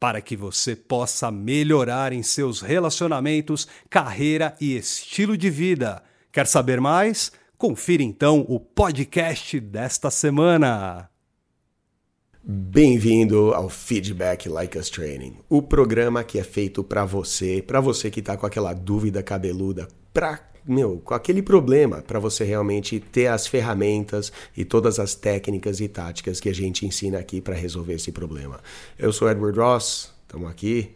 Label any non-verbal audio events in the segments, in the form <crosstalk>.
para que você possa melhorar em seus relacionamentos, carreira e estilo de vida. Quer saber mais? Confira então o podcast desta semana. Bem-vindo ao Feedback Like Us Training, o programa que é feito para você, para você que está com aquela dúvida cabeluda, meu, com aquele problema, para você realmente ter as ferramentas e todas as técnicas e táticas que a gente ensina aqui para resolver esse problema. Eu sou Edward Ross, estamos aqui.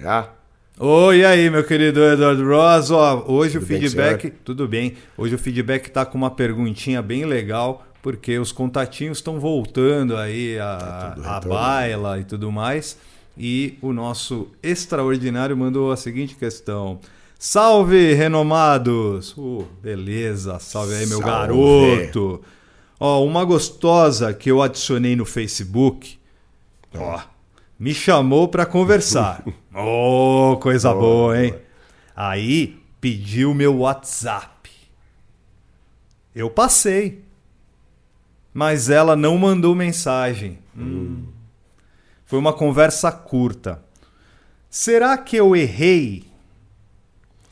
Tá? Oi, aí, meu querido Edward Ross. Ó, hoje Tudo o bem, feedback. senhor? tudo bem. Hoje o feedback tá com uma perguntinha bem legal, porque os contatinhos estão voltando aí a, Tá a baila e tudo mais. E o nosso extraordinário mandou a seguinte questão. Salve, renomados! Uh, beleza, salve aí, meu Salve. garoto! Ó, uma gostosa que eu adicionei no Facebook, ó, me chamou pra conversar. <laughs> Ô, coisa Boa, boa, hein? boa. Aí pediu meu WhatsApp. Eu passei. Mas ela não mandou mensagem. Hum. Foi uma conversa curta. Será que eu errei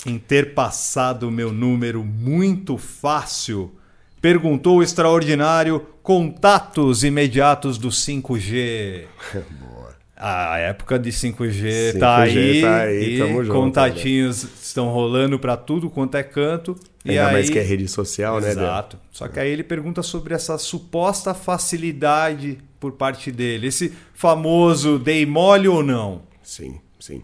em ter passado o meu número muito fácil? Perguntou o extraordinário contatos imediatos do 5G. A época de 5G, 5G tá aí, tá aí, e junto, contatinhos estão rolando para tudo quanto é canto. e Ainda aí... mais que é rede social, né, Débora? Exato. Só que aí ele pergunta sobre essa suposta facilidade por parte dele. Esse famoso dei mole ou não? Sim, sim.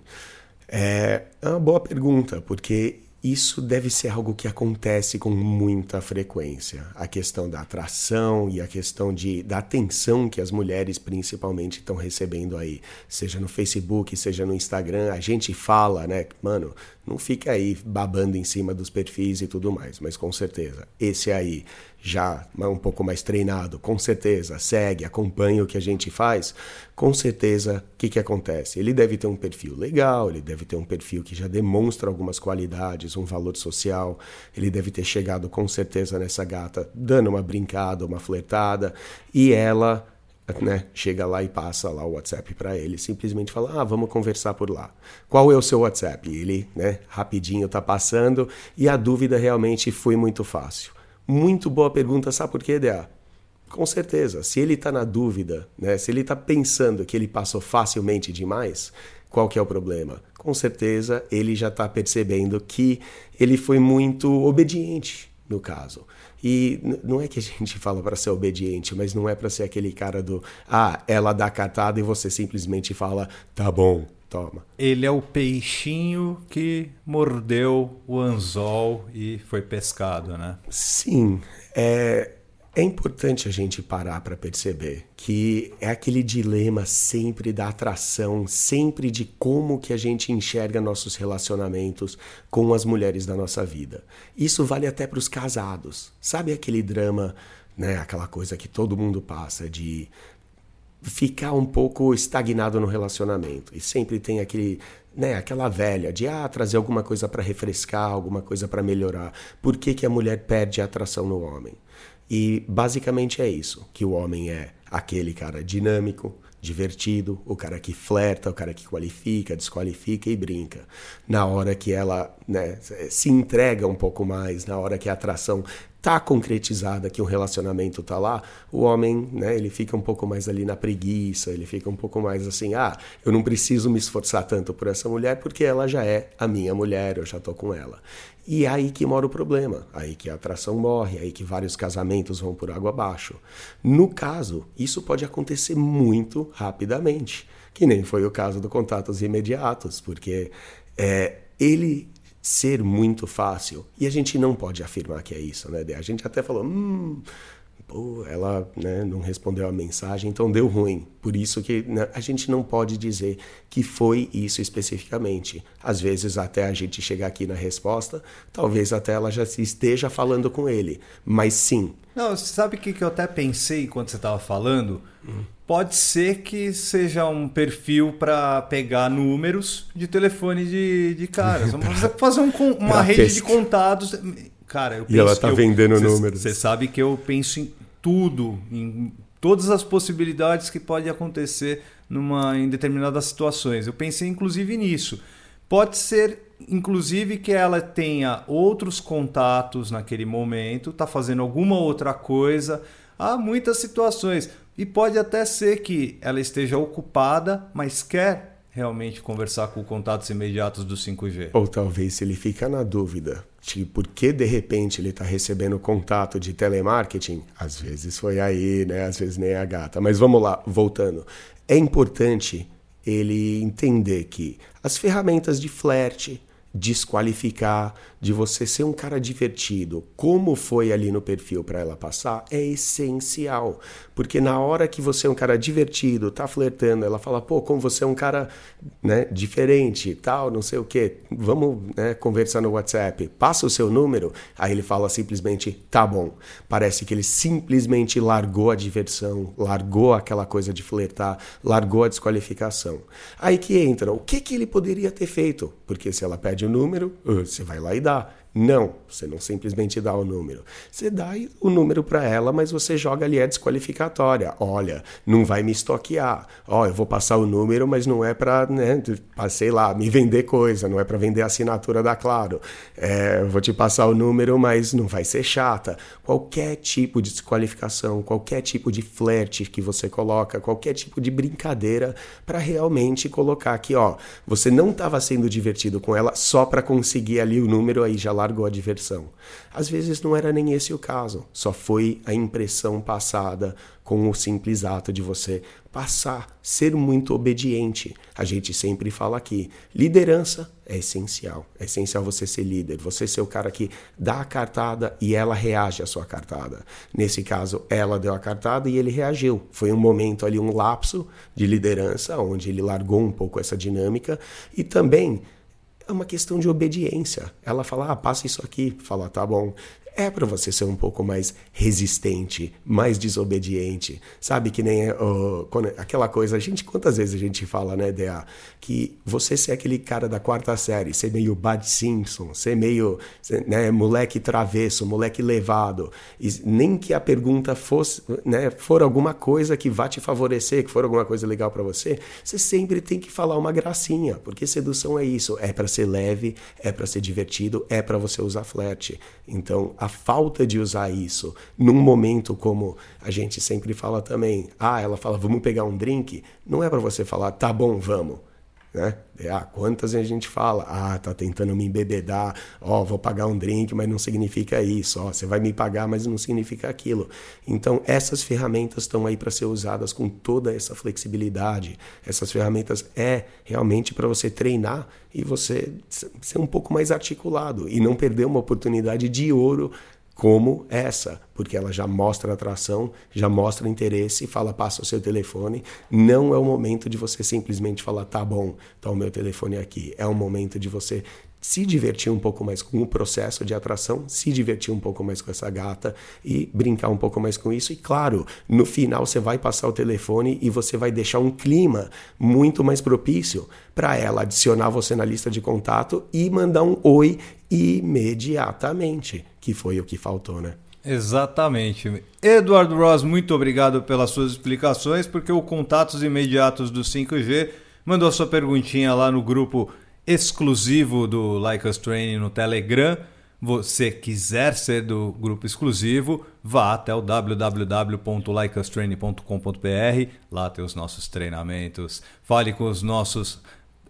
É é uma boa pergunta, porque isso deve ser algo que acontece com muita frequência. A questão da atração e a questão de, da atenção que as mulheres principalmente estão recebendo aí. Seja no Facebook, seja no Instagram. A gente fala, né? Mano, não fica aí babando em cima dos perfis e tudo mais. Mas com certeza, esse aí já um pouco mais treinado, com certeza, segue, acompanha o que a gente faz, com certeza, o que, que acontece? Ele deve ter um perfil legal, ele deve ter um perfil que já demonstra algumas qualidades, um valor social, ele deve ter chegado com certeza nessa gata dando uma brincada, uma flertada, e ela né, chega lá e passa lá o WhatsApp para ele, simplesmente fala: "Ah, vamos conversar por lá". Qual é o seu WhatsApp? Ele, né, rapidinho tá passando e a dúvida realmente foi muito fácil. Muito boa pergunta, sabe por quê, DA? Com certeza, se ele está na dúvida, né, se ele está pensando que ele passou facilmente demais, qual que é o problema? Com certeza ele já está percebendo que ele foi muito obediente no caso. E não é que a <laughs> gente fala para ser obediente, mas não é para ser aquele cara do ah, ela dá cartada e você simplesmente fala tá bom, toma. Ele é o peixinho que mordeu o anzol e foi pescado, né? Sim, é, é importante a gente parar para perceber que é aquele dilema sempre da atração, sempre de como que a gente enxerga nossos relacionamentos com as mulheres da nossa vida. Isso vale até para os casados. Sabe aquele drama, né, aquela coisa que todo mundo passa de ficar um pouco estagnado no relacionamento. E sempre tem aquele né, aquela velha de ah, trazer alguma coisa para refrescar, alguma coisa para melhorar. Por que, que a mulher perde a atração no homem? E basicamente é isso, que o homem é aquele cara dinâmico, divertido, o cara que flerta, o cara que qualifica, desqualifica e brinca. Na hora que ela né, se entrega um pouco mais, na hora que a atração tá concretizada, que um relacionamento tá lá, o homem, né, ele fica um pouco mais ali na preguiça, ele fica um pouco mais assim, ah, eu não preciso me esforçar tanto por essa mulher porque ela já é a minha mulher, eu já tô com ela. E é aí que mora o problema, aí que a atração morre, aí que vários casamentos vão por água abaixo. No caso, isso pode acontecer muito rapidamente, que nem foi o caso do contatos imediatos, porque é, ele ser muito fácil. E a gente não pode afirmar que é isso, né? A gente até falou, hum, pô, ela né, não respondeu a mensagem, então deu ruim. Por isso que né, a gente não pode dizer que foi isso especificamente. Às vezes, até a gente chegar aqui na resposta, talvez até ela já esteja falando com ele. Mas sim. Não, sabe o que, que eu até pensei enquanto você estava falando? Hum pode ser que seja um perfil para pegar números de telefone de, de caras. <laughs> Vamos fazer um, uma rede de contatos. Cara, eu penso e ela está vendendo números. Você sabe que eu penso em tudo, em todas as possibilidades que pode acontecer numa, em determinadas situações. Eu pensei inclusive nisso. Pode ser, inclusive, que ela tenha outros contatos naquele momento, está fazendo alguma outra coisa. Há muitas situações. E pode até ser que ela esteja ocupada, mas quer realmente conversar com contatos imediatos do 5G. Ou talvez ele fica na dúvida de por que de repente ele está recebendo contato de telemarketing. Às vezes foi aí, né? Às vezes nem é a gata. Mas vamos lá, voltando. É importante ele entender que as ferramentas de flerte, desqualificar, de você ser um cara divertido, como foi ali no perfil para ela passar, é essencial. Porque na hora que você é um cara divertido, tá flertando, ela fala, pô, como você é um cara né, diferente, tal, não sei o quê, vamos né, conversar no WhatsApp, passa o seu número, aí ele fala simplesmente, tá bom. Parece que ele simplesmente largou a diversão, largou aquela coisa de flertar, largou a desqualificação. Aí que entra, o que, que ele poderia ter feito? Porque se ela pede o número, você vai lá e dá. Não, você não simplesmente dá o número. Você dá o número para ela, mas você joga ali a desqualificatória. Olha, não vai me estoquear. Ó, eu vou passar o número, mas não é para, né, sei lá, me vender coisa, não é para vender assinatura da Claro. É, vou te passar o número, mas não vai ser chata. Qualquer tipo de desqualificação, qualquer tipo de flerte que você coloca, qualquer tipo de brincadeira para realmente colocar aqui, ó, você não estava sendo divertido com ela só para conseguir ali o número aí já lá largou a diversão. Às vezes não era nem esse o caso, só foi a impressão passada com o simples ato de você passar, ser muito obediente. A gente sempre fala aqui, liderança é essencial. É essencial você ser líder, você ser o cara que dá a cartada e ela reage à sua cartada. Nesse caso, ela deu a cartada e ele reagiu. Foi um momento ali, um lapso de liderança, onde ele largou um pouco essa dinâmica e também é uma questão de obediência. Ela fala, ah, passa isso aqui. Fala, tá bom é para você ser um pouco mais resistente, mais desobediente, sabe que nem quando, aquela coisa, a gente quantas vezes a gente fala, né, Dea, que você ser aquele cara da quarta série, ser meio Bad Simpson, ser meio, né, moleque travesso, moleque levado, e nem que a pergunta fosse, né, for alguma coisa que vá te favorecer, que for alguma coisa legal para você, você sempre tem que falar uma gracinha, porque sedução é isso, é para ser leve, é para ser divertido, é para você usar flerte. Então, a falta de usar isso num momento como a gente sempre fala também, ah, ela fala, vamos pegar um drink, não é para você falar, tá bom, vamos. Né? Ah, quantas a gente fala, ah, tá tentando me embebedar, ó, oh, vou pagar um drink, mas não significa isso, ó, oh, você vai me pagar, mas não significa aquilo. Então, essas ferramentas estão aí para ser usadas com toda essa flexibilidade. Essas ferramentas é realmente para você treinar e você ser um pouco mais articulado e não perder uma oportunidade de ouro como essa, porque ela já mostra atração, já mostra interesse, fala, passa o seu telefone. Não é o momento de você simplesmente falar, tá bom, tá o meu telefone aqui. É o momento de você se divertir um pouco mais com o processo de atração, se divertir um pouco mais com essa gata e brincar um pouco mais com isso. E claro, no final você vai passar o telefone e você vai deixar um clima muito mais propício para ela adicionar você na lista de contato e mandar um oi imediatamente, que foi o que faltou, né? Exatamente. Eduardo Ross, muito obrigado pelas suas explicações, porque o Contatos Imediatos do 5G mandou sua perguntinha lá no grupo exclusivo do Like Us Training no Telegram. Você quiser ser do grupo exclusivo, vá até o www.likeustraining.com.br. Lá tem os nossos treinamentos. Fale com os nossos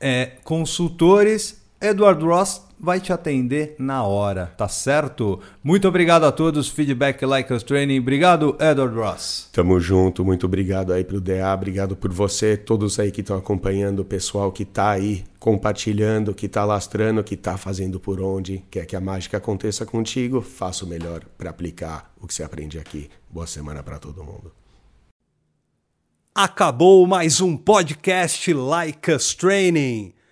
é, consultores. Eduardo Ross vai te atender na hora, tá certo? Muito obrigado a todos, feedback Like Us Training. Obrigado, Edward Ross. Tamo junto, muito obrigado aí pro DA, obrigado por você, todos aí que estão acompanhando, o pessoal que tá aí compartilhando, que tá lastrando, que tá fazendo por onde, quer que a mágica aconteça contigo, faça o melhor para aplicar o que você aprende aqui. Boa semana para todo mundo. Acabou mais um podcast Like Us Training.